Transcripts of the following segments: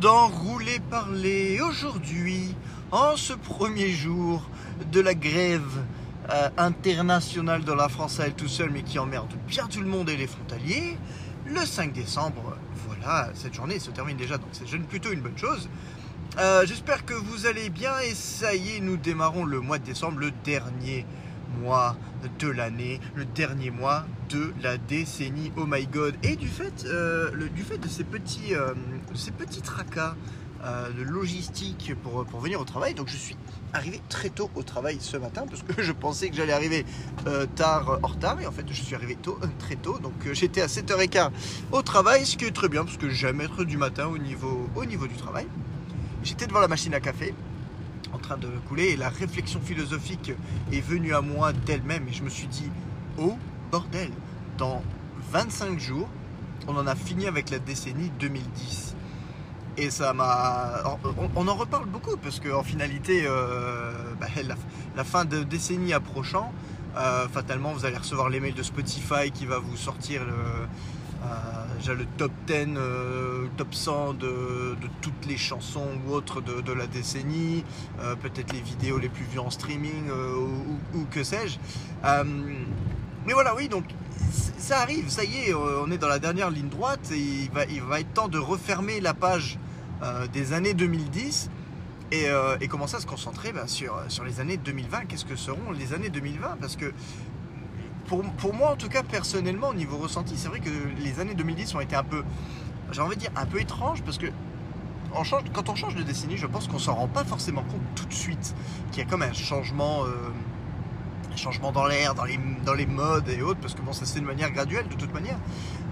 bienvenue dans Rouler Parler aujourd'hui, en ce premier jour de la grève euh, internationale de la France à elle tout seul, mais qui emmerde bien tout le monde et les frontaliers. Le 5 décembre, voilà, cette journée se termine déjà, donc c'est plutôt une bonne chose. Euh, j'espère que vous allez bien et ça y est, nous démarrons le mois de décembre, le dernier mois de l'année, le dernier mois de la décennie. Oh my god! Et du fait, euh, du fait de ces petits, euh, ces petits tracas euh, de logistique pour, pour venir au travail, donc je suis arrivé très tôt au travail ce matin parce que je pensais que j'allais arriver tard, en retard, et en fait je suis arrivé tôt, très tôt, donc j'étais à 7h15 au travail, ce qui est très bien parce que j'aime être du matin au niveau, au niveau du travail. J'étais devant la machine à café en train de couler et la réflexion philosophique est venue à moi d'elle-même et je me suis dit oh bordel dans 25 jours on en a fini avec la décennie 2010 et ça m'a on, en reparle beaucoup parce qu'en finalité euh, bah, la, fin de décennie approchant euh, fatalement vous allez recevoir les mails de Spotify qui va vous sortir le le top 10, euh, top 100 de, toutes les chansons ou autres de, la décennie, euh, peut-être les vidéos les plus vues en streaming euh, ou, que sais-je. mais voilà, oui, donc ça arrive, ça y est, on est dans la dernière ligne droite et il va, être temps de refermer la page des années 2010 et, commencer à se concentrer bah, sur, les années 2020. Qu'est-ce que seront les années 2020 Parce que pour, moi, en tout cas, personnellement, au niveau ressenti, c'est vrai que les années 2010 ont été un peu, j'ai envie de dire, un peu étranges parce que quand on change de décennie, je pense qu'on s'en rend pas forcément compte tout de suite qu'il y a comme un changement, euh, changement dans l'air, dans les, dans les modes et autres, parce que bon, ça se fait de manière graduelle de toute manière.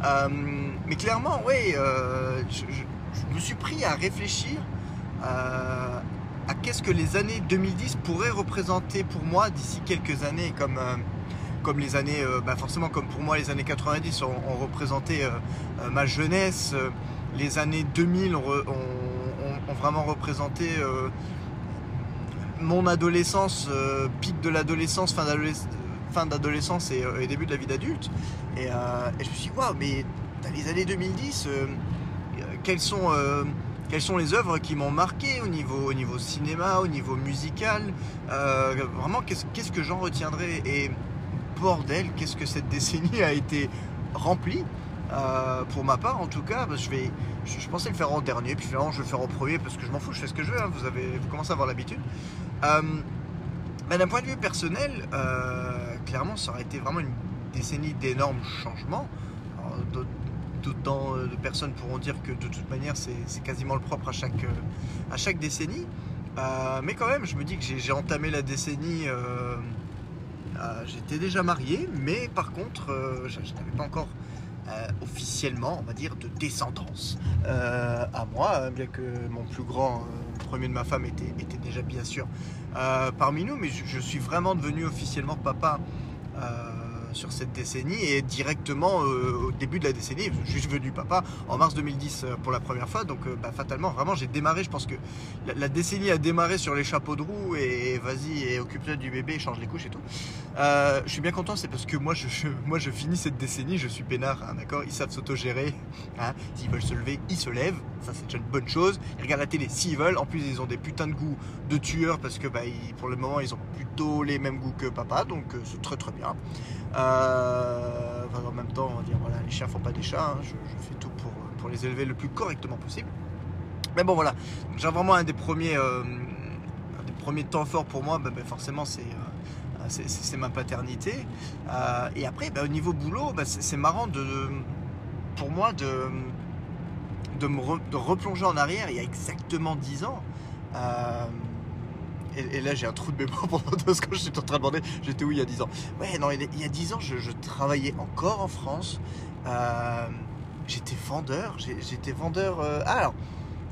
Euh, mais clairement, oui, euh, je, me suis pris à réfléchir à qu'est-ce que les années 2010 pourraient représenter pour moi d'ici quelques années comme comme les années, euh, bah, forcément comme pour moi les années 90 ont, représenté euh, euh, ma jeunesse, les années 2000 ont, vraiment représenté mon adolescence, pic de l'adolescence, fin d'adolescence et, début de la vie d'adulte. Et, je me suis dit, waouh, mais dans les années 2010, quelles sont quelles sont les œuvres qui m'ont marqué au niveau, au niveau cinéma, au niveau musical. vraiment, qu'est-ce que j'en retiendrai? Et bordel, qu'est-ce que cette décennie a été remplie? Euh, pour ma part, en tout cas, bah, je, vais, je, pensais le faire en dernier, puis finalement je vais le faire en premier parce que je m'en fous, je fais ce que je veux, hein, vous, avez, vous commencez à avoir l'habitude. Euh, d'un point de vue personnel, euh, clairement, ça aurait été vraiment une décennie d'énormes changements. D'autant de personnes pourront dire que de toute manière, c'est quasiment le propre à chaque, à chaque décennie. mais quand même, je me dis que j'ai entamé la décennie euh, j'étais déjà marié, mais par contre, euh, je, n'avais pas encore euh, officiellement, on va dire, de descendance à moi, bien que mon plus grand, premier de ma femme, était, déjà bien sûr parmi nous, mais je, suis vraiment devenu officiellement papa sur cette décennie et directement euh, au début de la décennie, je suis venu papa en mars 2010 euh, pour la première fois, donc euh, bah, fatalement, vraiment, j'ai démarré, je pense que la, décennie a démarré sur les chapeaux de roue et, vas-y et occupe-toi du bébé, change les couches et tout. je suis bien content, c'est parce que moi je, moi je finis cette décennie, je suis peinard, hein, d'accord? Ils savent s'autogérer, hein. S'ils veulent se lever, ils se lèvent, ça c'est déjà une bonne chose. Ils regardent la télé s'ils veulent, en plus ils ont des putains de goûts de tueurs parce que bah, pour le moment ils ont plutôt les mêmes goûts que papa, donc c'est très très bien. Euh, en même temps, on va dire, voilà, les chiens font pas des chats, hein. je, fais tout pour, les élever le plus correctement possible. Mais bon, voilà, j'ai vraiment un des premiers, euh, des premiers temps forts pour moi, bah, bah, forcément, c'est euh, c'est ma paternité. et après, bah, au niveau boulot, c'est marrant de, pour moi de, de me de replonger en arrière il y a exactement 10 ans. Et, là, j'ai un trou de mémoire pendant ce que je suis en train de demander. J'étais où il y a 10 ans? Ouais, non, il y a 10 ans, je, travaillais encore en France. Euh, j'étais vendeur. J'étais vendeur. Euh, ah, alors,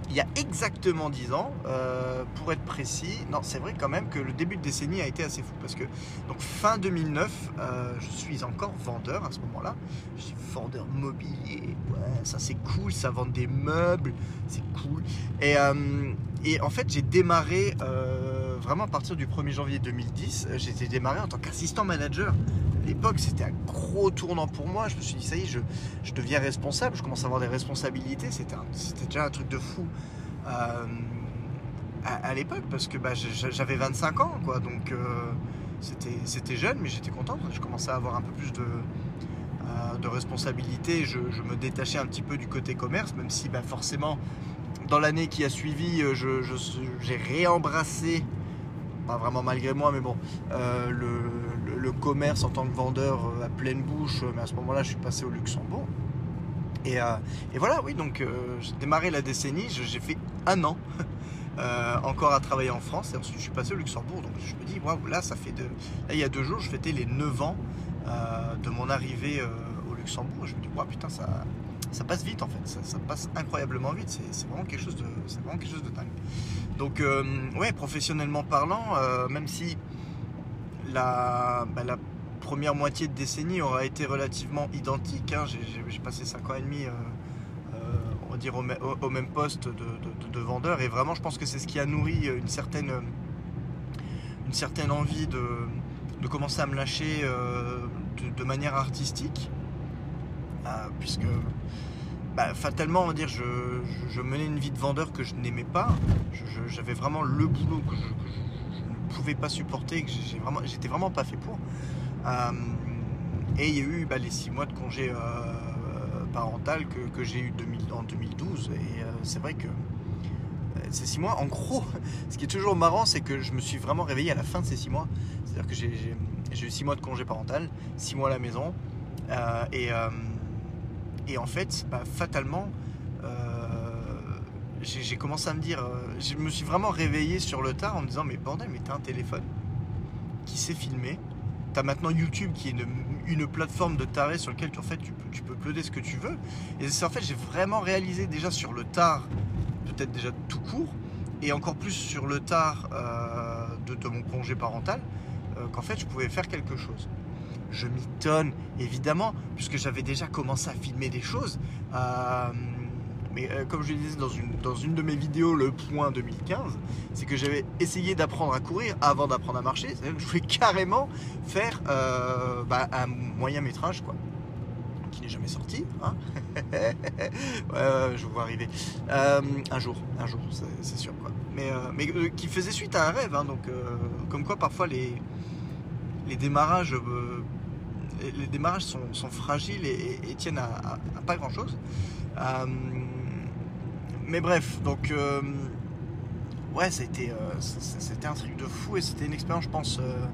il y a exactement 10 ans, euh, pour être précis, non, c'est vrai quand même que le début de décennie a été assez fou parce que donc fin 2009, je suis encore vendeur à ce moment-là. Je suis vendeur mobilier, ouais, ça c'est cool, ça vend des meubles, c'est cool. Et, et, en fait, j'ai démarré vraiment à partir du 1er janvier 2010, euh, j'étais démarré en tant qu'assistant manager. À l'époque, c'était un gros tournant pour moi. Je me suis dit, ça y est, je, je deviens responsable, je commence à avoir des responsabilités. C'était déjà un truc de fou euh, à, l'époque, parce que bah, j'ai- j'avais 25 ans, quoi. Donc euh, c'était jeune, mais j'étais content. Je commençais à avoir un peu plus de, de responsabilité. Je, me détachais un petit peu du côté commerce, même si bah, forcément, dans l'année qui a suivi, euh, je- je- j'ai réembrassé, pas vraiment malgré moi, mais bon, euh, le, commerce en tant que vendeur euh, à pleine bouche. Mais à ce moment-là, je suis passé au Luxembourg. Et, euh, et voilà, oui, donc euh, j'ai démarré la décennie, j'ai fait un an euh, encore à travailler en France et ensuite je suis passé au Luxembourg. Donc je me dis, waouh, là, ça fait de... Là, il y a deux jours, je fêtais les 9 ans euh, de mon arrivée euh, au Luxembourg. Je me dis, waouh, putain, ça, ça passe vite en fait, ça, passe incroyablement vite. C'est vraiment quelque chose de, vraiment quelque chose de dingue. Donc, euh, ouais, professionnellement parlant, euh, même si la, bah, la première moitié de décennie aura été relativement identique, hein, j'ai- passé 5 ans et demi. euh, euh, on va dire au, me- au- au même poste de, de- de- de vendeur et vraiment je pense que c'est ce qui a nourri une certaine une certaine envie de, de commencer à me lâcher de manière artistique euh, puisque bah, fatalement on va dire je, menais une vie de vendeur que je n'aimais pas. J'avais vraiment le boulot que je, ne pouvais pas supporter que j'étais vraiment pas fait pour. Euh, et il y a eu bah, les six mois de congé euh, parental que, j'ai eu 2000 en 2012 et euh, c'est vrai que euh, ces six mois en gros ce qui est toujours marrant c'est que je me suis vraiment réveillé à la fin de ces six mois. C'est à dire que j'ai- eu six mois de congé parental six mois à la maison euh, et, euh, et en fait bah, fatalement euh, j'ai commencé à me dire euh, je me suis vraiment réveillé sur le tard en me disant mais bordel mais t'as un téléphone qui sait filmer T'as maintenant YouTube qui est une, plateforme de taré sur lequel tu, en tu, peux, tu peux uploader ce que tu veux. Et c'est en fait, j'ai vraiment réalisé déjà sur le tard, peut-être déjà tout court, et encore plus sur le tard euh, de, mon congé parental, qu'en fait, je pouvais faire quelque chose. Je m'étonne, évidemment, puisque j'avais déjà commencé à filmer des choses. Euh, mais euh, comme je le disais dans une, dans une de mes vidéos, le point 2015, c'est que j'avais essayé d'apprendre à courir avant d'apprendre à marcher. Je voulais carrément faire euh, bah, un moyen métrage, quoi, qui n'est jamais sorti. Hein je vois arriver. Un jour, un jour, c'est sûr, quoi. Mais, mais qui faisait suite à un rêve, hein, donc comme quoi parfois les, les démarrages. Euh, les- démarrages sont, fragiles et, tiennent à, pas grand chose. mais bref, donc euh, ouais, c'était euh, c'était un truc de fou et c'était une expérience, je pense, euh,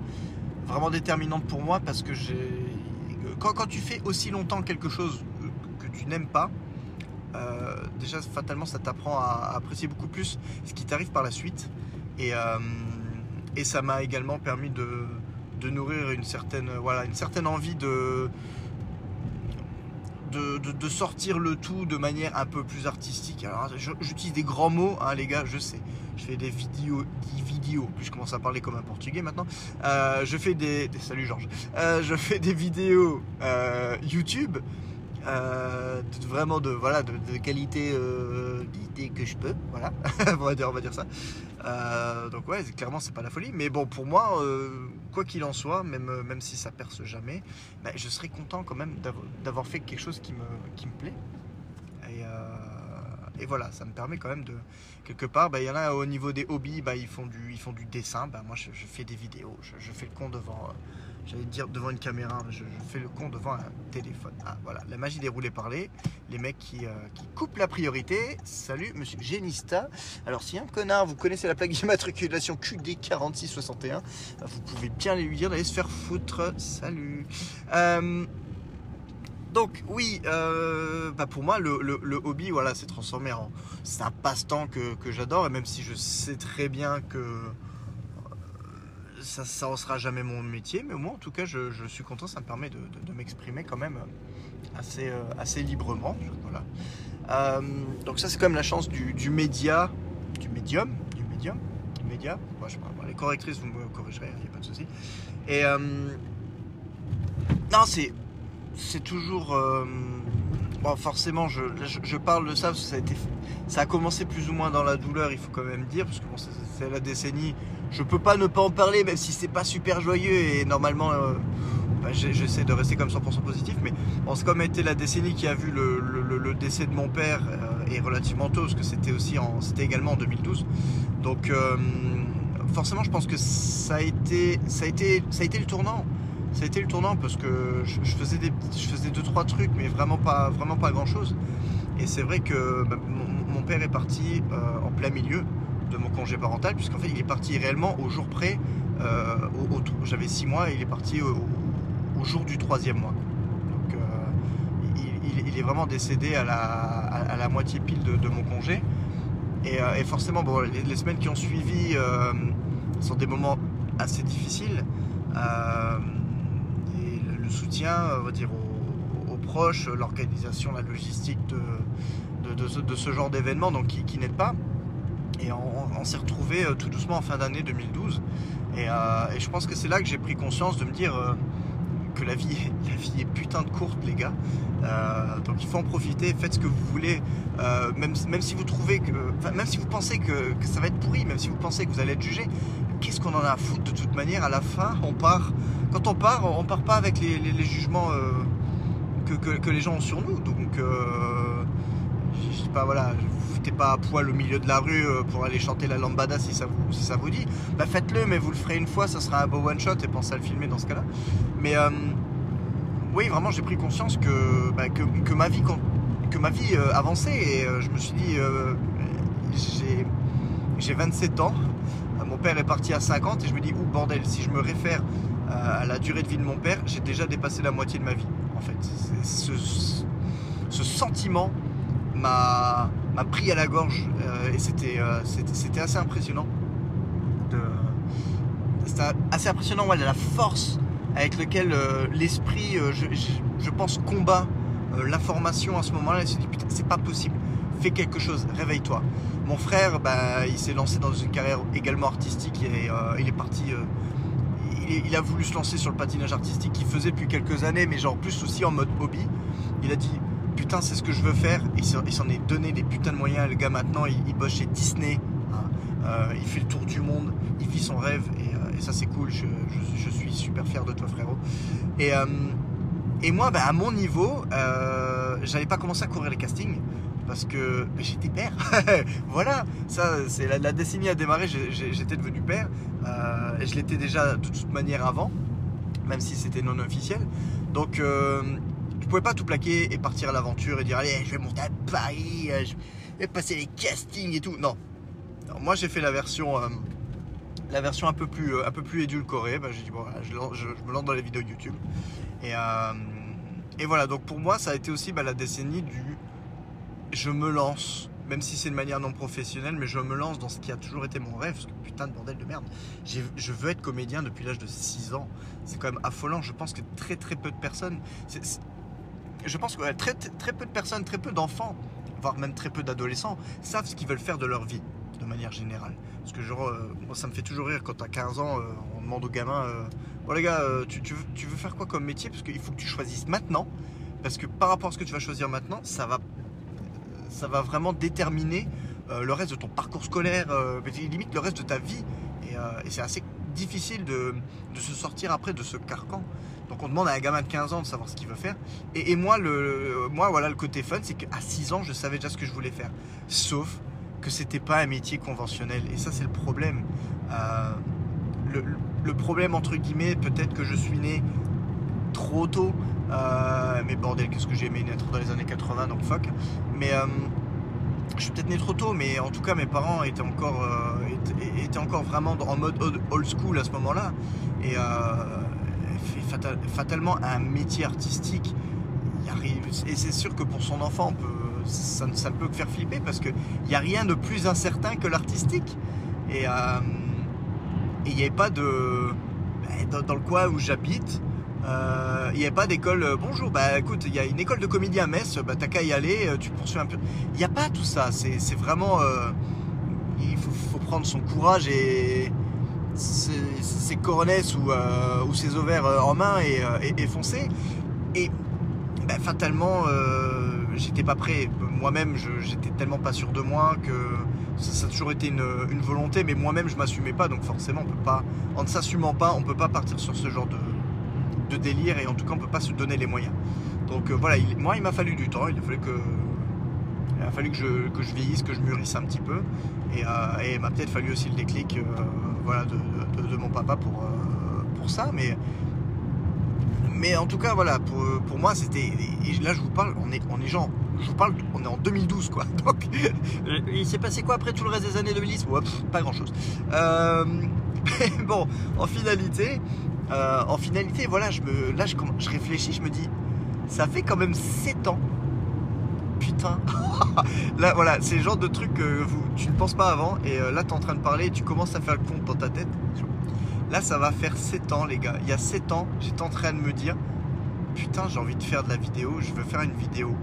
vraiment déterminante pour moi parce que j'ai quand, tu fais aussi longtemps quelque chose que tu n'aimes pas, euh, déjà fatalement ça t'apprend à, apprécier beaucoup plus ce qui t'arrive par la suite euh, et ça m'a également permis de, de nourrir une certaine, voilà, une certaine envie de, de, de- sortir le tout de manière un peu plus artistique. Alors j'utilise des grands mots, hein, les gars, je sais. Je fais des vidéos, des vidéos. Puis je commence à parler comme un portugais maintenant. Euh, je fais des, salut Georges. Euh, je fais des vidéos euh, YouTube. euh, vraiment de voilà de, de qualité euh, que je peux voilà on va dire on va dire ça Euh, donc ouais clairement c'est pas la folie mais bon pour moi euh, quoi qu'il en soit même même si ça perce jamais bah, je serais content quand même d'avoir- fait quelque chose qui me, qui me plaît. Et, euh, et voilà, ça me permet quand même de. Quelque part, bah, il y en a au niveau des hobbies, bah, ils, font du, ils font du dessin. Moi, je, fais des vidéos. Je, je fais le con devant. euh, J'allais dire devant une caméra, je, je fais le con devant un téléphone. Ah, voilà, la magie des roulés parlés. Les mecs qui, euh, qui coupent la priorité. Salut, monsieur Génista. Alors, si un connard, vous connaissez la plaque d'immatriculation QD4661, vous pouvez bien lui dire d'aller se faire foutre. Salut. Euh, donc oui, euh, bah pour moi le, le- hobby, voilà, c'est transformé en, c'est un passe-temps que, que j'adore et même si je sais très bien que ça, ça en sera jamais mon métier, mais moi en tout cas je, suis content, ça me permet de, m'exprimer quand même assez, euh, assez librement. Euh, donc ça c'est quand même la chance du, média, du médium, du médium, du média. Les correctrices vous me corrigerez, il n'y a pas de souci. Et euh, non c'est c'est toujours. euh, forcément, je, parle de ça parce que ça a, été, ça a commencé plus ou moins dans la douleur, il faut quand même dire, parce que c'est la décennie je peux pas ne pas en parler, même si c'est pas super joyeux et normalement. Bah, j'essaie de rester comme 100% positif, mais bon, c'est comme été la décennie qui a vu le, décès de mon père et relativement tôt, parce que c'était aussi en, c'était également en 2012. Donc forcément, je pense que ça a été, ça a été, ça a été le tournant. Ça a été le tournant parce que je, faisais des, je faisais deux trois trucs, mais vraiment pas, vraiment pas grand chose. Et c'est vrai que bah, mon, père est parti euh, en plein milieu de mon congé parental, puisqu'en fait, il est parti réellement au jour près. Euh, J'avais six mois et il est parti au, jour du troisième mois. Donc, euh, il, est vraiment décédé à la, moitié pile de, mon congé. Et, et forcément, les, semaines qui ont suivi sont des moments assez difficiles. Euh, et le, soutien, on va dire, aux, proches, l'organisation, la logistique de, ce, genre d'événement, donc qui n'aide pas. Et on, s'est retrouvé euh, tout doucement en fin d'année 2012. Et, euh, et, je pense que c'est là que j'ai pris conscience de me dire que la vie, la vie est putain de courte, les gars. donc il faut en profiter, faites ce que vous voulez, même, même si vous trouvez que, même si vous pensez que, que, ça va être pourri, même si vous pensez que vous allez être jugé, qu'est-ce qu'on en a à foutre de toute manière? À la fin, on part. Quand on part, on part pas avec les, jugements euh, que, les gens ont sur nous. Donc, euh, je sais pas, voilà, pas à poil au milieu de la rue euh, pour aller chanter la lambada si ça vous, si ça vous dit. Bah faites-le, mais vous le ferez une fois, ça sera un beau one shot et pensez à le filmer dans ce cas-là. Mais oui, vraiment, j'ai pris conscience que, bah, que, ma vie, que ma vie avançait et je me suis dit, j'ai 27 ans mon père est parti à 50 et je me dis, ouh bordel, si je me réfère à la durée de vie de mon père, j'ai déjà dépassé la moitié de ma vie. En fait, ce, ce, sentiment m'a pris à la gorge euh, et euh, c'était assez impressionnant. C'était assez impressionnant, ouais, la force avec laquelle euh, l'esprit, je, pense, combat l'information à ce moment-là. Il s'est dit, putain, c'est pas possible fais quelque chose, réveille-toi. Mon frère, bah, il s'est lancé dans une carrière également artistique et il est parti. Il, a voulu se lancer sur le patinage artistique qu'il faisait depuis quelques années, mais genre plus aussi en mode hobby. Il a dit putain, c'est ce que je veux faire. Il s'en est donné des putains de moyens. Le gars maintenant, il, bosse chez Disney. Hein. Euh, il fait le tour du monde. Il vit son rêve et, ça c'est cool. Je, suis super fier de toi, frérot. Et, et moi, bah, à mon niveau, j'avais pas commencé à courir les castings parce que j'étais père. voilà, ça, c'est la, décennie a démarré, j'étais devenu père. Euh, je l'étais déjà de toute manière avant, même si c'était non officiel. Donc, euh, pouvais pas tout plaquer et partir à l'aventure et dire allez, je vais monter à Paris, euh, je vais passer les castings et tout. Non. moi, j'ai fait la version. Euh, la version un peu plus, un peu plus édulcorée, bah, j'ai dit bon, je, me lance dans les vidéos YouTube. Et, et voilà, donc pour moi, ça a été aussi bah, la décennie du je me lance, même si c'est de manière non professionnelle, mais je me lance dans ce qui a toujours été mon rêve, parce que putain de bordel de merde. Je veux être comédien depuis l'âge de 6 ans. C'est quand même affolant. Je pense que très très peu de personnes. Je pense que très, très peu de personnes, très peu d'enfants, voire même très peu d'adolescents, savent ce qu'ils veulent faire de leur vie, de manière générale. Parce que genre, euh, moi, ça me fait toujours rire quand t'as 15 ans, euh, on demande aux gamins euh, Bon, les gars, tu, veux, faire quoi comme métier? Parce qu'il faut que tu choisisses maintenant. Parce que par rapport à ce que tu vas choisir maintenant, ça va vraiment déterminer le reste de ton parcours scolaire, limite le reste de ta vie. Et, c'est assez difficile de, se sortir après de ce carcan. Donc on demande à un gamin de 15 ans de savoir ce qu'il veut faire. Et, moi, le, moi, voilà, le côté fun, c'est qu'à 6 ans, je savais déjà ce que je voulais faire. Sauf que c'était pas un métier conventionnel. Et ça, c'est le problème. le, le, problème, entre guillemets, peut-être que je suis né trop tôt. Euh, mais bordel, qu'est-ce que j'ai aimé naître dans les années 80, donc fuck. Mais euh, je suis peut-être né trop tôt, mais en tout cas, mes parents étaient encore, euh, étaient, encore vraiment en mode old school à ce moment-là. Et, fatalement, un métier artistique, et c'est sûr que pour son enfant, ça, ne peut que faire flipper parce qu'il n'y a rien de plus incertain que l'artistique. Et il n'y avait pas de. Ben, dans le coin où j'habite, il euh, n'y a pas d'école. Euh, bonjour, bah écoute, il y a une école de comédie à Metz, bah t'as qu'à y aller, euh, tu poursuis un peu. Il n'y a pas tout ça, c'est vraiment. il faut, prendre son courage et ses, coronesses ou, ses ovaires en main et, foncer. Et bah, fatalement, j'étais pas prêt. Moi-même, j'étais tellement pas sûr de moi que ça, a toujours été une, volonté, mais moi-même je m'assumais pas, donc forcément on peut pas, en ne s'assumant pas, on peut pas partir sur ce genre de, délire et en tout cas on peut pas se donner les moyens. Donc euh, voilà, moi il m'a fallu du temps, il a fallu que, il a fallu que je, que je vieillisse, que je mûrisse un petit peu, et, euh, il m'a peut-être fallu aussi le déclic, euh, voilà, de, mon papa pour, pour ça, mais mais en tout cas, voilà, pour, pour moi, c'était. Là, je vous parle, on est, on est genre. Je vous parle, on est en 2012, quoi. Donc, il s'est passé quoi après tout le reste des années 2010 ouais, Pas grand chose. Euh, bon, en finalité, euh, en finalité, voilà, je me, là, je, je réfléchis, je me dis, ça fait quand même 7 ans. Putain. là, voilà, c'est le genre de truc que vous, tu ne penses pas avant. Et euh, là, tu es en train de parler et tu commences à faire le compte dans ta tête. Là, ça va faire 7 ans, les gars. Il y a 7 ans, j'étais en train de me dire Putain, j'ai envie de faire de la vidéo, je veux faire une vidéo.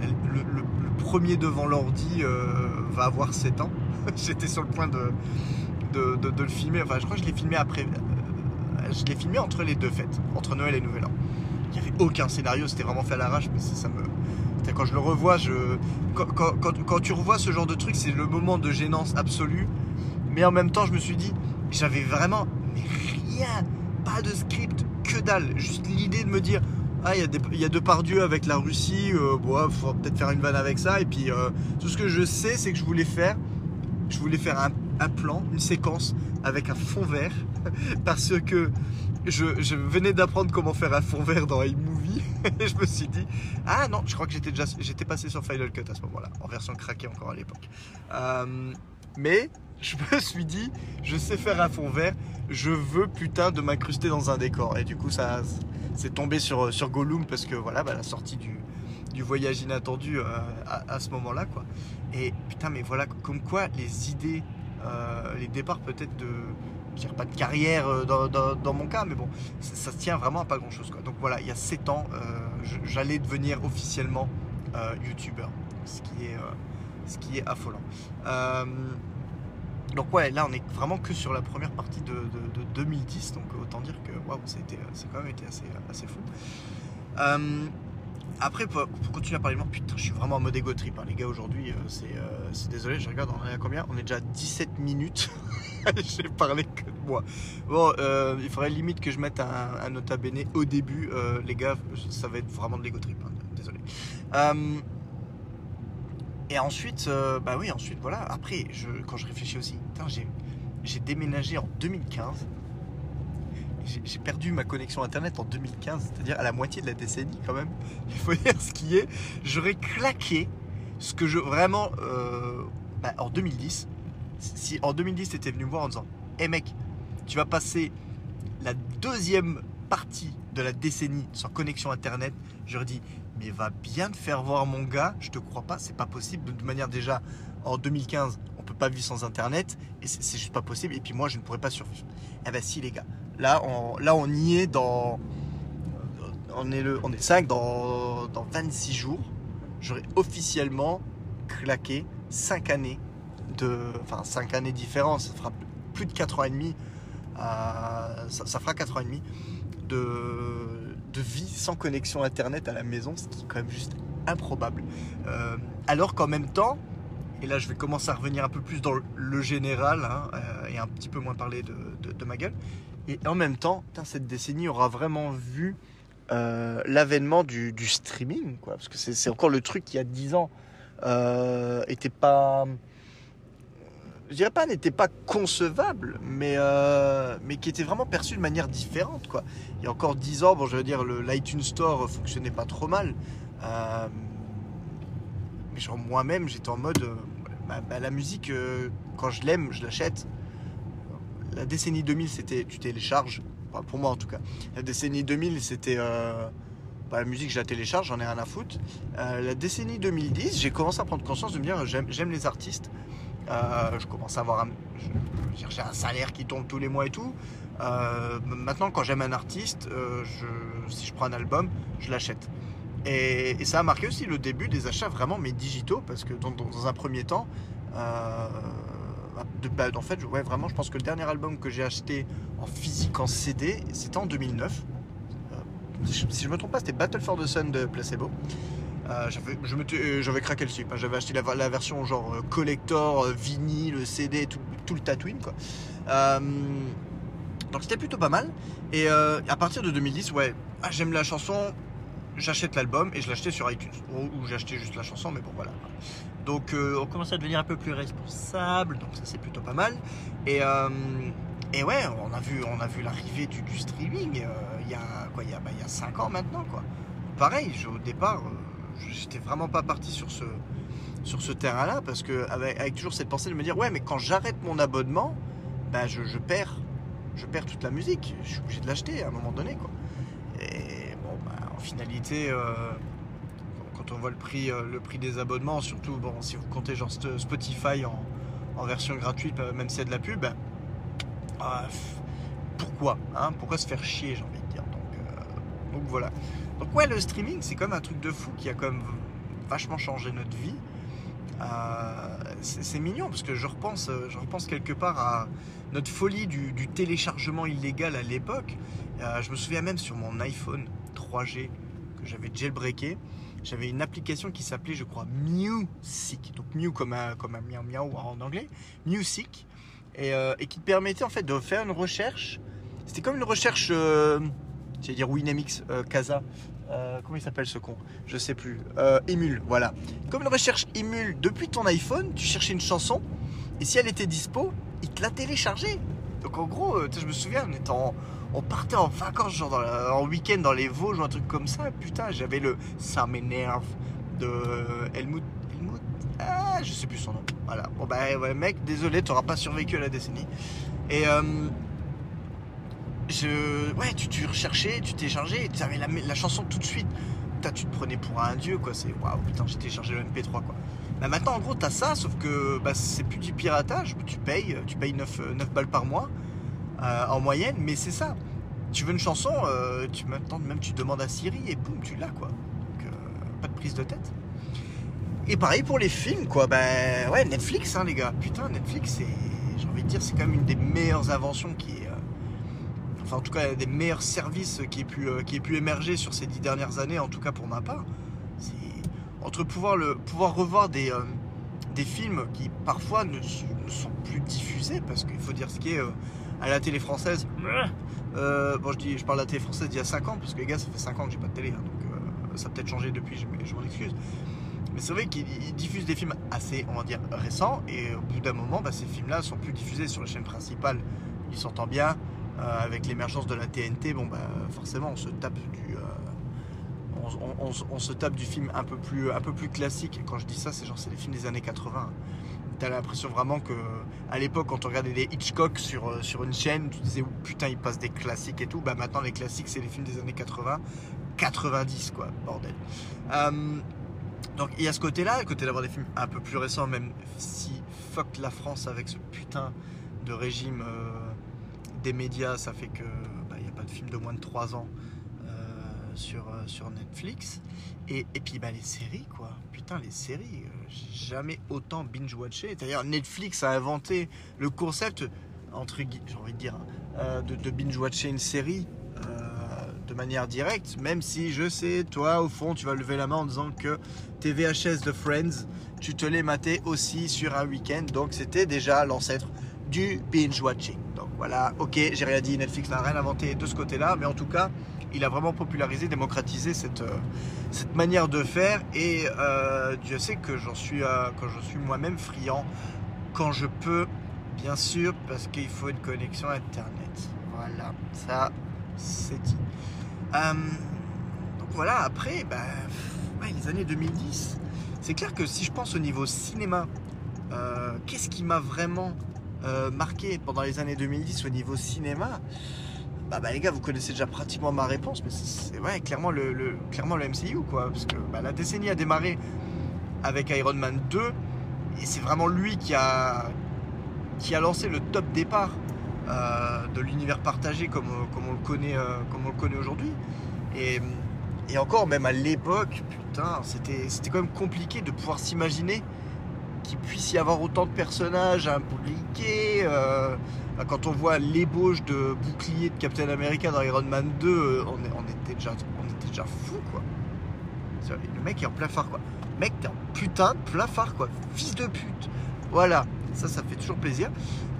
Le, premier devant l'ordi euh, va avoir 7 ans. j'étais sur le point de, le filmer. Enfin, je crois que je l'ai filmé après. Euh, je l'ai filmé entre les deux fêtes, entre Noël et Nouvel An. Il n'y avait aucun scénario, c'était vraiment fait à l'arrache, mais ça, me. Quand je le revois. Quand, tu revois ce genre de truc, c'est le moment de gênance absolue. Mais en même temps, je me suis dit, j'avais vraiment rien, pas de script, que dalle. Juste l'idée de me dire, ah, il y, a deux y avec la Russie, euh, bon, faut peut-être faire une vanne avec ça. Et puis, euh, tout ce que je sais, c'est que je voulais faire, je voulais faire un, plan, une séquence avec un fond vert, parce que je, venais d'apprendre comment faire un fond vert dans et je me suis dit, ah non, je crois que j'étais déjà, passé sur Final Cut à ce moment-là, en version craquée encore à l'époque. Euh, mais je me suis dit, je sais faire un fond vert, je veux putain de m'incruster dans un décor. Et du coup, ça c'est tombé sur, sur Gollum parce que voilà, bah, la sortie du, du voyage inattendu euh, à, ce moment-là, quoi. Et putain, mais voilà, comme quoi les idées, euh, les départs peut-être de, pas de carrière euh, dans, mon cas, mais bon, ça, se tient vraiment à pas grand-chose, quoi. Donc voilà, il y a 7 ans, j'allais devenir officiellement youtubeur, ce qui est, ce qui est affolant. Donc ouais, là on est vraiment que sur la première partie de, 2010, donc autant dire que waouh, ça c'est quand même été assez, assez fou. Euh, après, pour, continuer à parler de moi, putain, je suis vraiment en mode ego trip, hein, les gars, aujourd'hui, euh, euh, c'est désolé, je regarde, on est à combien? On est déjà à 17 minutes, j'ai parlé que de moi. Bon, il faudrait limite que je mette un, un nota bene au début, les gars, ça va être vraiment de l'ego trip, hein, désolé. Et ensuite, euh, bah oui, ensuite, voilà. Après, quand je réfléchis aussi, j'ai déménagé en 2015. J'ai perdu ma connexion internet en 2015, c'est-à-dire à la moitié de la décennie quand même. Il faut dire ce qui est. J'aurais claqué ce que je vraiment euh, bah, en 2010. Si en 2010 tu étais venu me voir en disant, hé hey mec, tu vas passer la deuxième partie de la décennie sans connexion internet, j'aurais dit mais va bien te faire voir mon gars, je te crois pas, c'est pas possible. De manière déjà, en 2015, on peut pas vivre sans internet, et c'est juste pas possible, et puis moi je ne pourrais pas survivre. Eh ben si les gars, là on, là, on y est dans... On est, le, on est 5 dans, dans 26 jours, j'aurai officiellement claqué 5 années de... Enfin 5 années différentes, ça fera plus de 4 ans et demi, euh, ça, fera 4 ans et demi de de vie sans connexion internet à la maison, ce qui est quand même juste improbable. Euh, alors qu'en même temps, et là je vais commencer à revenir un peu plus dans le général hein, euh, et un petit peu moins parler de, ma gueule, et en même temps, cette décennie aura vraiment vu l'avènement du, streaming, quoi, parce que c'est encore le truc qui, il y a 10 ans, était pas je dirais pas n'était pas concevable, mais, euh, mais qui était vraiment perçu de manière différente. Quoi. Il y a encore 10 ans, bon, je veux dire, l'iTunes Store fonctionnait pas trop mal. Euh, mais genre moi-même, j'étais en mode, euh, bah, bah, la musique, quand je l'aime, je l'achète. La décennie 2000, c'était tu télécharges, pour moi en tout cas. La décennie 2000, c'était bah, la musique, je la télécharge, j'en ai rien à foutre. la décennie 2010, j'ai commencé à prendre conscience de me dire, j'aime les artistes. Euh, je commence à avoir un, salaire qui tombe tous les mois et tout. Euh, maintenant, quand j'aime un artiste, euh, si je prends un album, je l'achète. Et, ça a marqué aussi le début des achats vraiment mais digitaux parce que dans, un premier temps, de, bah, en fait, vraiment, je pense que le dernier album que j'ai acheté en physique en CD, c'était en 2009. si je me trompe pas, c'était Battle for the Sun de Placebo. Euh, euh, j'avais craqué le slip. hein. J'avais acheté la, version genre euh, collector, euh, vinyle, CD, tout, tout le tatouine quoi. Donc c'était plutôt pas mal. Et à partir de 2010, ouais, ah, j'aime la chanson, j'achète l'album et je l'achetais sur iTunes. Ou, j'achetais juste la chanson, mais bon voilà. Donc on commence à devenir un peu plus responsable, donc ça c'est plutôt pas mal. Et, et ouais, on a vu, vu l'arrivée du, streaming il y a y a, bah, il y a 5 ans maintenant quoi. Pareil, je- au départ, j'étais vraiment pas parti sur ce, terrain-là parce que avec, toujours cette pensée de me dire ouais, mais quand j'arrête mon abonnement, bah, je, perds, je perds toute la musique. Je suis obligé de l'acheter à un moment donné. Et bon, bah, en finalité. euh, quand on voit le prix, euh, le prix des abonnements, surtout bon, si vous comptez genre Spotify en, version gratuite, euh, même si c'est de la pub, ben, ah, pourquoi hein Pourquoi se faire chier, envie de dire. Donc, euh, donc voilà. Donc ouais, le streaming, c'est comme un truc de fou qui a même vachement changé notre vie. Euh, c'est mignon parce que je repense, je repense quelque part à notre folie du, téléchargement illégal à l'époque. Euh, je me souviens même sur mon iPhone 3G que j'avais jailbreaké, j'avais une application qui s'appelait, je crois, Music. Donc Mew comme un, comme un miaou en anglais, Music, et, euh, qui permettait en fait de faire une recherche. C'était comme une recherche, j'allais dire Winamix, euh, Casa. Euh, comment il s'appelle ce con? Je sais plus. Euh, Emule, voilà. Comme une recherche Emule depuis ton iPhone, tu cherchais une chanson et si elle était dispo, il te la téléchargeait. Donc en gros, je me souviens, on, était en- on partait en vacances, genre en week-end dans les Vosges ou un truc comme ça. Putain, j'avais le Ça m'énerve de Helmut. Helmut Ah, je sais plus son nom. Voilà. Bon bah ouais, mec, désolé, t'auras pas survécu à la décennie. Et euh, je, ouais, tu, tu recherchais, tu téléchargeais, tu avais la, chanson tout de suite. Putain, tu te prenais pour un dieu, quoi. C'est waouh, putain, j'ai téléchargé le MP3, quoi. Bah, maintenant, en gros, t'as ça, sauf que bah, c'est plus du piratage. Tu payes, tu payes 9, euh, 9 balles par mois euh, en moyenne, mais c'est ça. Tu veux une chanson, euh, tu maintenant même tu demandes à Siri et boum, tu l'as, quoi. Donc, euh, pas de prise de tête. Et pareil pour les films, quoi. Ben ouais, Netflix, hein, les gars. Putain, Netflix, j'ai envie de dire, c'est quand même une des meilleures inventions qui est. enfin, en tout cas, des meilleurs services qui ait pu, euh, qui ait pu émerger sur ces dix dernières années, en tout cas pour ma part. C'est entre pouvoir, le, pouvoir revoir des, euh, des films qui parfois ne, sont plus diffusés, parce qu'il faut dire ce qui est euh, à la télé française. Bon, je, dis, je parle de la télé française d'il y a 5 ans, parce que les gars, ça fait 5 ans que j'ai pas de télé, hein, donc ça a peut-être changé depuis, je, je m'en excuse. Mais c'est vrai qu'ils ils diffusent des films assez, on va dire, récents, et au bout d'un moment, bah, ces films-là sont plus diffusés sur les chaînes principales. Ils s'entendent bien, euh, avec l'émergence de la TNT, bon, bah, forcément, on se tape du. euh, on, se tape du film un peu plus, un peu plus classique. Quand je dis ça, c'est genre c'est les films des années 80. T'as l'impression vraiment que à l'époque, quand on regardait des Hitchcock sur, euh, sur une chaîne, tu disais putain, il passe des classiques et tout. Bah maintenant, les classiques, c'est les films des années 80, 90, quoi, bordel. Donc il y a ce côté-là, le côté d'avoir des films un peu plus récents, même si fuck la France avec ce putain de régime des médias, ça fait que bah, il n'y a pas de film de moins de 3 ans euh, sur, euh, sur Netflix. Et, et puis bah, les séries, quoi. Putain, les séries, euh, jamais autant binge-watché. D'ailleurs, Netflix a inventé le concept, entre gui- j'ai envie de dire, hein, de, binge-watcher une série. de manière directe, même si je sais, toi au fond, tu vas lever la main en disant que tes VHS de Friends, tu te les matais aussi sur un week-end, donc c'était déjà l'ancêtre du binge-watching. Donc voilà, ok, j'ai rien dit, Netflix n'a rien inventé de ce côté-là, mais en tout cas, il a vraiment popularisé, démocratisé cette, euh, manière de faire, et euh, Dieu sait que euh, quand je suis moi-même friand, quand je peux, bien sûr, parce qu'il faut une connexion Internet. Voilà, ça, c'est dit. Donc voilà, après, ouais, les années 2010, c'est clair que si je pense au niveau cinéma, qu'est-ce qui m'a vraiment euh, marqué pendant les années 2010 au niveau cinéma bah, bah, les gars, vous connaissez déjà pratiquement ma réponse, mais c'est ouais, clairement le, le- clairement le MCU, quoi. Parce que bah, la décennie a démarré avec Iron Man 2, et c'est vraiment lui qui a, qui a lancé le top départ euh, de l'univers partagé comme, comme on le connaît, euh, comme on le connaît aujourd'hui. Et, et encore, même à l'époque, putain, c'était c'était quand même compliqué de pouvoir s'imaginer qu'il puisse y avoir autant de personnages impliqués. euh, quand on voit l'ébauche de bouclier de Captain America dans Iron Man 2, euh, on, est- on était déjà, on déjà fou, quoi. Le mec est en plein phare, quoi. Mec, t'es en putain de plein phare, quoi. Fils de pute. Voilà. Ça, ça fait toujours plaisir.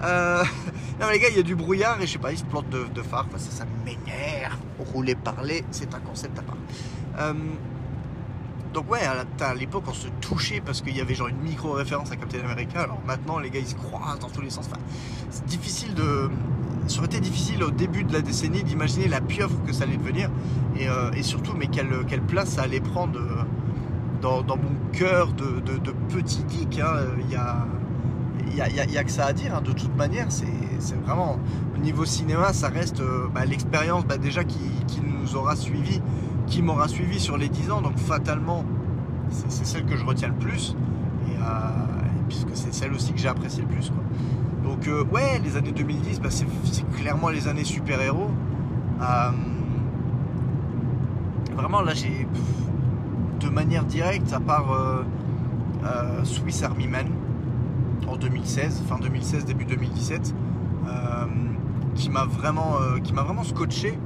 Euh, non, mais les gars, il y a du brouillard et je sais pas, ils se plantent de, de phare. Enfin, ça, ça m'énerve. Rouler, parler, c'est un concept à part. Donc, ouais, à l'époque, on se touchait parce qu'il y avait genre une micro-référence à Captain America. Alors maintenant, les gars, ils se croisent dans tous les sens. C'est difficile de. Ça aurait été difficile au début de la décennie d'imaginer la pieuvre que ça allait devenir et, euh, surtout, mais quelle, place ça allait prendre dans, dans mon cœur de, petit geek. Hein. Il y a n'y a, que ça à dire. Hein. De toute manière, c'est vraiment au niveau cinéma, ça reste euh, bah, l'expérience bah, déjà qui, nous aura suivi, qui m'aura suivi sur les 10 ans. Donc fatalement, c'est celle que je retiens le plus. Et, euh, puisque c'est celle aussi que j'ai apprécié le plus. Donc euh, ouais, les années 2010, bah, c'est clairement les années super-héros. vraiment là, j'ai de manière directe, à part Swiss Army Man en 2016, fin 2016, début 2017, euh, qui m'a vraiment, euh, qui m'a vraiment scotché.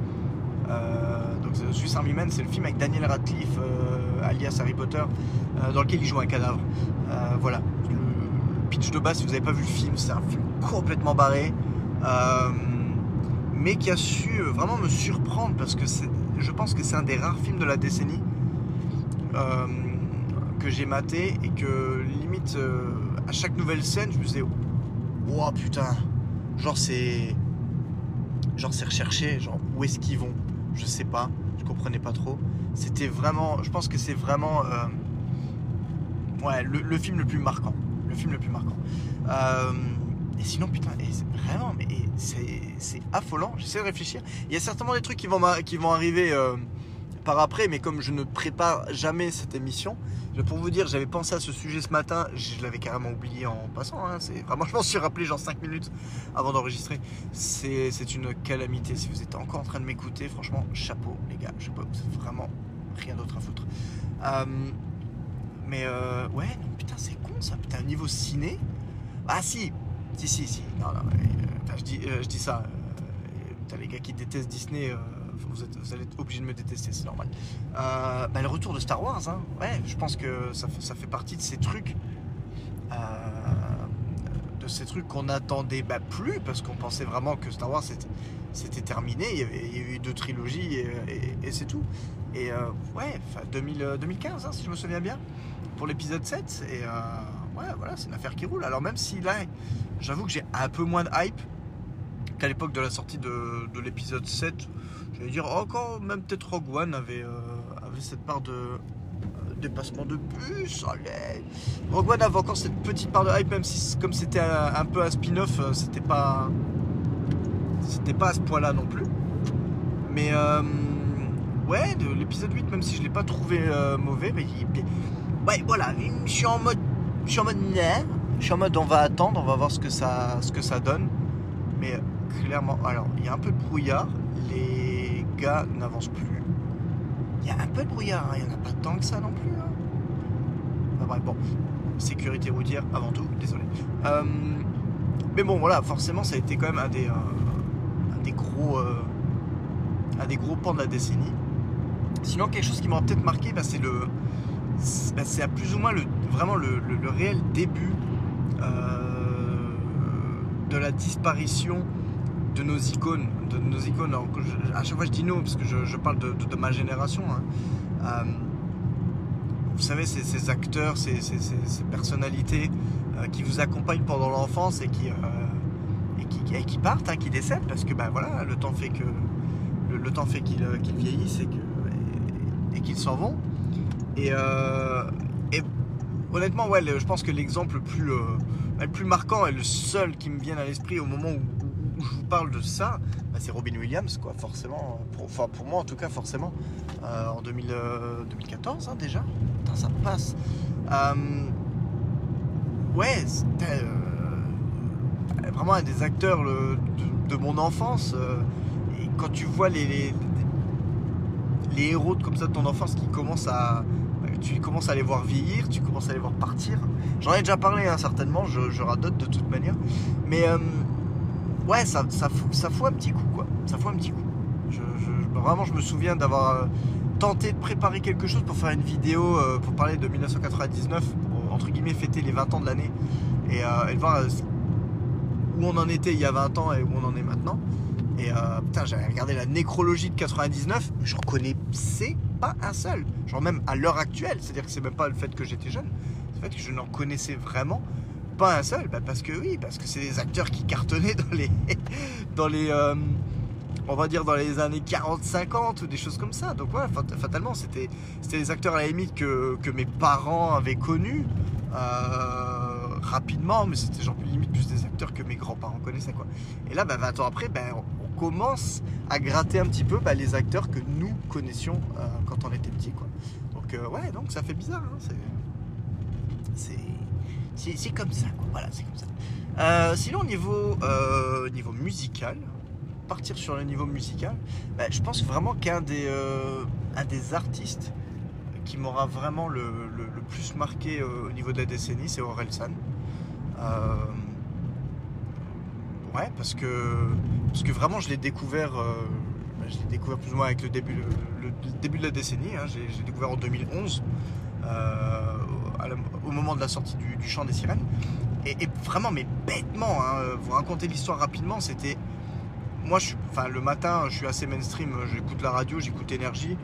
Euh, donc Swiss Army Man, c'est le film avec Daniel Radcliffe, alias Harry Potter, dans lequel il joue un cadavre. voilà. Le pitch de base, si vous n'avez pas vu le film, c'est un film complètement barré, mais qui a su vraiment me surprendre parce que je pense que c'est un des rares films de la décennie que j'ai maté et que limite à chaque nouvelle scène, je me disais, oh putain, genre c'est. Genre c'est recherché, genre où est-ce qu'ils vont? Je sais pas, comprenais pas trop. C'était vraiment. Je pense que c'est vraiment. Euh, ouais, le, film le plus marquant. Le film le plus marquant. Euh, et sinon, putain, vraiment, mais c'est affolant. J'essaie de réfléchir. Il y a certainement des trucs qui vont, qui vont arriver. Euh, par après, mais comme je ne prépare jamais cette émission, pour vous dire, j'avais pensé à ce sujet ce matin, je l'avais carrément oublié en passant. Hein, c'est vraiment, je m'en suis rappelé genre 5 minutes avant d'enregistrer. C'est, une calamité. Si vous êtes encore en train de m'écouter, franchement, chapeau, les gars. Je c'est vraiment rien d'autre à foutre. Euh, mais euh, ouais, non, putain, c'est con ça. Putain, niveau ciné. Ah si, si, si, si. Non, non, euh, je, dis, je dis ça. T'as les gars qui détestent Disney vous, allez être obligé de me détester, c'est normal. Euh, bah, le retour de Star Wars, hein. ouais, je pense que ça, fait partie de ces trucs. Euh, de ces trucs qu'on attendait bah, plus parce qu'on pensait vraiment que Star Wars c'était terminé. Il y, a eu deux trilogies et, c'est tout. Et euh, ouais, 2015, hein, si je me souviens bien, pour l'épisode 7. Et ouais, voilà, c'est une affaire qui roule. Alors même si là, j'avoue que j'ai un peu moins de hype qu'à l'époque de la sortie de, de l'épisode 7 J'allais dire encore, même peut-être Rogue One avait, euh, avait cette part de euh, dépassement de bus. Allez. Rogue One avait encore cette petite part de hype, même si comme c'était un, peu un spin-off, euh, c'était pas c'était pas à ce point-là non plus. Mais ouais, de l'épisode 8, même si je l'ai pas trouvé mauvais, mais ouais, voilà, je suis en mode, je suis en mode, je suis en mode, on va attendre, on va voir ce que ça, ce que ça donne. Mais clairement, alors il y a un peu de brouillard, les n'avance plus. Il y a un peu de brouillard, hein. il n'y en a pas tant que ça non plus. Hein. bon, sécurité routière avant tout, désolé. Euh, mais bon, voilà, forcément, ça a été quand même un des, euh, gros, euh, un des gros pans de la décennie. Sinon, quelque chose qui m'aura peut-être marqué, bah, c'est le, bah, c'est à plus ou moins vraiment le réel début de la disparition de nos icônes, de nos icônes. à chaque fois je dis nous parce que je, parle de, ma génération. Hein. Euh, vous savez, ces, acteurs, ces, personnalités euh, qui vous accompagnent pendant l'enfance et qui, euh, et qui, partent, hein, qui décèdent parce que ben voilà, le temps fait que le, temps fait qu'ils vieillissent et et, qu'ils s'en vont. Et, honnêtement, ouais, je pense que l'exemple le plus, le plus marquant et le seul qui me vient à l'esprit au moment où je parle de ça, bah, c'est Robin Williams, quoi, forcément. Pour, enfin, pour moi, en tout cas, forcément. Euh, en 2014, euh, hein, déjà. ça passe. Euh, ouais, c'était vraiment un des acteurs de, mon enfance. et quand tu vois les, héros comme ça de ton enfance qui commencent à. Tu commences à les voir vieillir, tu commences à les voir partir. J'en ai déjà parlé, hein, certainement, je, je, radote de toute manière. Mais ouais, ça, ça, fout, un petit coup, quoi. Ça fout un petit coup. Je, vraiment, je me souviens d'avoir tenté de préparer quelque chose pour faire une vidéo pour parler de 1999, pour, entre guillemets fêter les 20 ans de l'année et, et voir où on en était il y a 20 ans et où on en est maintenant. Et euh, putain, j'avais regardé la nécrologie de 99, je ne connaissais pas un seul. Genre même à l'heure actuelle, c'est-à-dire que c'est même pas le fait que j'étais jeune, c'est le fait que je n'en connaissais vraiment pas un seul. Bah, parce que oui, parce que c'est des acteurs qui cartonnaient dans les, dans les, euh, on va dire dans les années 40-50 ou des choses comme ça. Donc ouais, fatalement, c'était, des acteurs à la limite que, que mes parents avaient connus. Euh, rapidement, mais c'était genre limite plus des acteurs que mes grands-parents connaissaient quoi. Et là, 20 bah, ans après, ben, on commence à gratter un petit peu bah, les acteurs que nous connaissions euh, quand on était petit quoi. Donc ouais, donc ça fait bizarre. Hein, c'est comme ça quoi. Voilà, c'est comme ça. Euh, sinon niveau niveau musical, partir sur le niveau musical, bah, je pense vraiment qu'un des un des artistes qui m'aura vraiment le, plus marqué au niveau de la décennie, c'est Orelsan. Euh, ouais, parce que, parce que vraiment, je l'ai découvert, euh, bah, je l'ai découvert plus ou moins avec le début, le, début de la décennie. Hein. J'ai découvert en 2011, euh, au moment de la sortie du, Chant des Sirènes. Et, vraiment, mais bêtement, hein, vous raconter l'histoire rapidement, c'était. Moi, je, le matin, je suis assez mainstream, j'écoute la radio, j'écoute Énergie.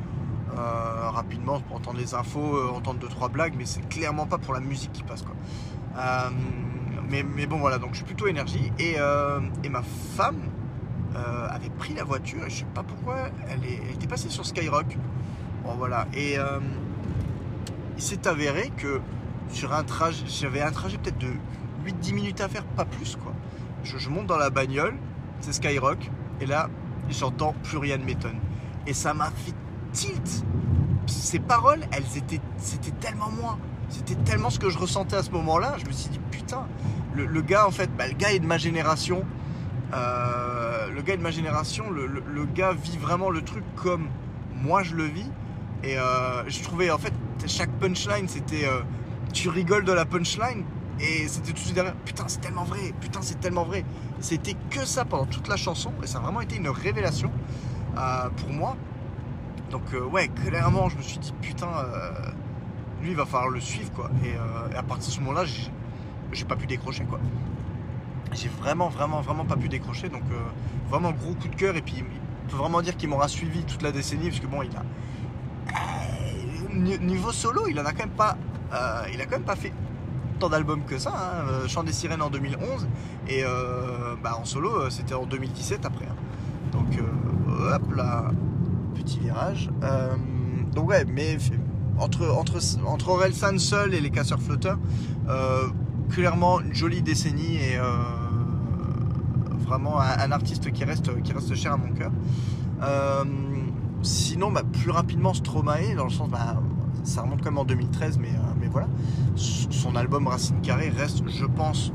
rapidement pour entendre les infos, entendre deux trois blagues, mais c'est clairement pas pour la musique qui passe quoi mais, bon, voilà, donc je suis plutôt énergie. Et, euh, ma femme euh, avait pris la voiture, et je sais pas pourquoi, elle, était passée sur Skyrock. Bon, voilà. Et euh, il s'est avéré que sur un trajet, j'avais un trajet peut-être de 8-10 minutes à faire, pas plus, quoi. Je, monte dans la bagnole, c'est Skyrock, et là, j'entends plus rien de m'étonne. Et ça m'a fait tilt. Ces paroles, elles étaient, c'était tellement moi. C'était tellement ce que je ressentais à ce moment-là. Je me suis dit, putain, le, gars, en fait, bah, le gars est de ma génération. Euh, le gars est de ma génération. Le, gars vit vraiment le truc comme moi je le vis. Et euh, je trouvais, en fait, chaque punchline, c'était. Euh, tu rigoles de la punchline. Et c'était tout de suite derrière. Putain, c'est tellement vrai. Putain, c'est tellement vrai. C'était que ça pendant toute la chanson. Et ça a vraiment été une révélation pour moi. Donc, ouais, clairement, je me suis dit, putain, lui, il va falloir le suivre, quoi. Et, et à partir de ce moment-là, j'ai pas pu décrocher quoi. J'ai vraiment, vraiment, vraiment pas pu décrocher. Donc euh, vraiment gros coup de cœur. Et puis il peut vraiment dire qu'il m'aura suivi toute la décennie. Parce que bon, il a. Euh, niveau solo, il en a quand même pas. Euh, a quand même pas fait tant d'albums que ça. Hein. Chant des sirènes en 2011. Et bah, en solo, c'était en 2017 après. Hein. Donc hop là. Petit virage. donc ouais, mais entre, entre, entre Orelsan seul et les casseurs flotteurs, clairement une jolie décennie et euh, vraiment un, artiste qui reste, qui reste cher à mon cœur. Euh, sinon, bah, plus rapidement Stromae, dans le sens, bah, ça remonte quand même en 2013, mais, euh, mais voilà. Son album Racine Carrée reste, je pense,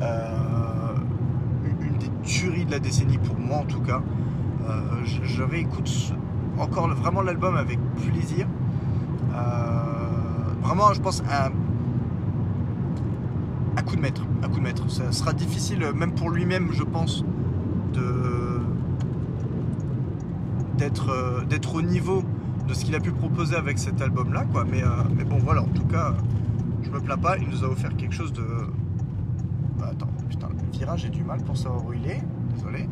une des tueries de la décennie pour moi en tout cas. je, je, réécoute encore vraiment l'album avec plaisir. vraiment, je pense, à coup de maître. À coup de maître. Ça sera difficile, même pour lui-même, je pense, de d'être euh, d'être au niveau de ce qu'il a pu proposer avec cet album-là, quoi. Mais, euh, mais bon, voilà. En tout cas, je me plains pas. Il nous a offert quelque chose de. Bah, attends, putain, le virage, j'ai du mal pour savoir où il est. Désolé.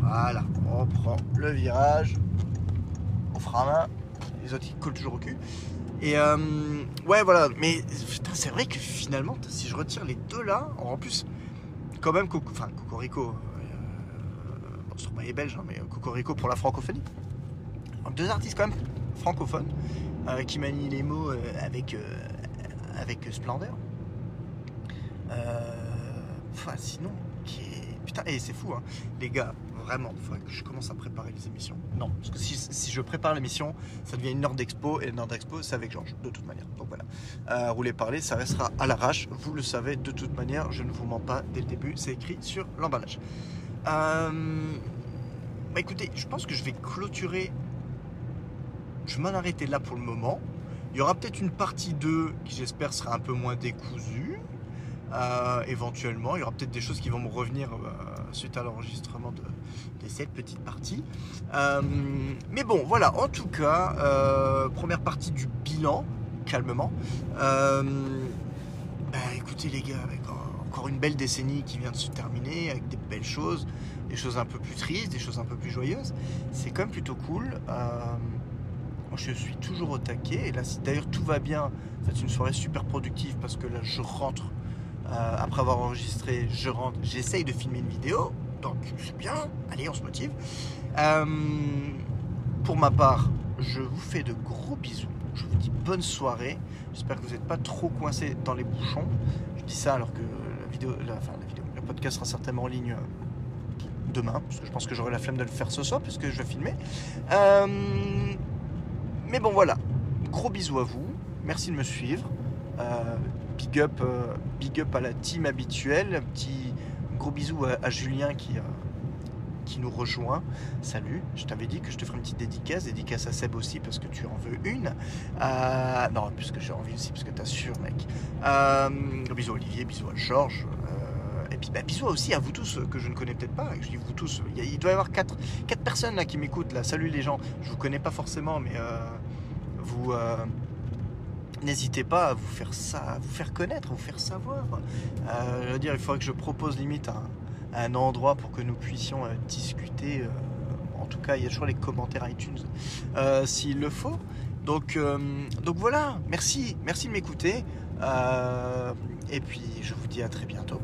Voilà. On prend le virage. On fera main. Les autres, ils collent toujours au cul. Et euh, ouais, voilà. Mais c'est vrai que finalement, si je retire les deux là, en plus, quand même, enfin, Cocorico, euh, bon, est belge, hein, mais Cocorico pour la francophonie. deux artistes quand même francophones euh, qui manient les mots avec, avec splendeur. Enfin, sinon, qui est... putain, et c'est fou, hein. les gars vraiment, il faudrait que je commence à préparer les émissions. Non, parce que si, je prépare l'émission, ça devient une heure d'expo, et une heure d'expo, c'est avec Georges, de toute manière. Donc voilà. Euh, rouler parler, ça restera à l'arrache, vous le savez, de toute manière, je ne vous mens pas dès le début, c'est écrit sur l'emballage. Euh, bah écoutez, je pense que je vais clôturer. Je vais m'en arrêter là pour le moment. Il y aura peut-être une partie 2 qui j'espère sera un peu moins décousue. Euh, éventuellement, il y aura peut-être des choses qui vont me revenir euh, suite à l'enregistrement de, cette petite partie. Euh, mais bon, voilà, en tout cas, première partie du bilan, calmement. Bah, écoutez les gars, avec encore une belle décennie qui vient de se terminer, avec des belles choses, des choses un peu plus tristes, des choses un peu plus joyeuses, c'est quand même plutôt cool. moi, je suis toujours au taquet. Et là, si d'ailleurs tout va bien, c'est une soirée super productive parce que là, je rentre euh, après avoir enregistré, je rentre, j'essaye de filmer une vidéo, donc c'est bien, allez, on se motive. Euh, pour ma part, je vous fais de gros bisous, je vous dis bonne soirée, j'espère que vous n'êtes pas trop coincés dans les bouchons. Je dis ça alors que la, vidéo, le podcast sera certainement en ligne euh, demain, parce que je pense que j'aurai la flemme de le faire ce soir, puisque je vais filmer. mais bon, voilà, gros bisous à vous, merci de me suivre big up, euh, big up à la team habituelle. Un petit gros bisou à, Julien qui, euh, qui nous rejoint. Salut, je t'avais dit que je te ferais une petite dédicace, dédicace à Seb aussi parce que tu en veux une. Euh, non, puisque j'ai envie aussi parce que t'as sûr, mec. bisous à Olivier, bisous à Georges. et puis bah, bisous aussi à vous tous que je ne connais peut-être pas. Je dis vous tous, il, doit y avoir quatre, quatre personnes là qui m'écoutent. Salut les gens, je vous connais pas forcément, mais vous n'hésitez pas à vous faire ça, vous faire connaître, à vous faire savoir. Euh, je veux dire, il faudrait que je propose limite un, un endroit pour que nous puissions euh, discuter. Euh, en tout cas, il y a toujours les commentaires iTunes s'il le faut. Donc, donc voilà, merci, merci de m'écouter. et puis je vous dis à très bientôt.